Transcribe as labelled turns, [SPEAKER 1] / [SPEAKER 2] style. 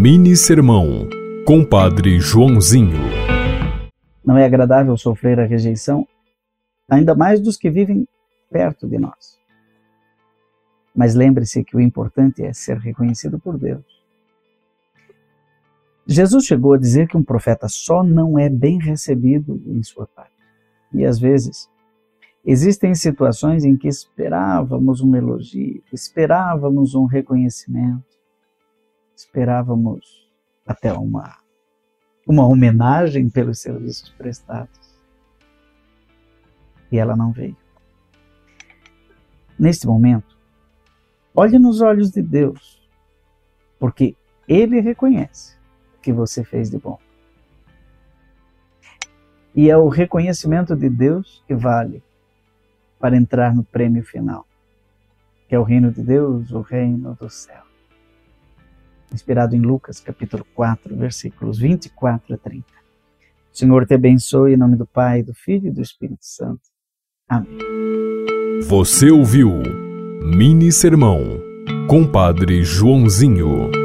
[SPEAKER 1] Mini Sermão, Compadre Joãozinho.
[SPEAKER 2] Não é agradável sofrer a rejeição, ainda mais dos que vivem perto de nós. Mas lembre-se que o importante é ser reconhecido por Deus. Jesus chegou a dizer que um profeta só não é bem recebido em sua parte. E às vezes, existem situações em que esperávamos um elogio, esperávamos um reconhecimento, esperávamos até uma, uma homenagem pelos serviços prestados. E ela não veio. Neste momento, olhe nos olhos de Deus, porque Ele reconhece o que você fez de bom. E é o reconhecimento de Deus que vale para entrar no prêmio final, que é o reino de Deus, o reino do céu inspirado em Lucas, capítulo 4, versículos 24 a 30. O Senhor te abençoe em nome do Pai, do Filho e do Espírito Santo. Amém.
[SPEAKER 1] Você ouviu Mini Sermão, Compadre Joãozinho.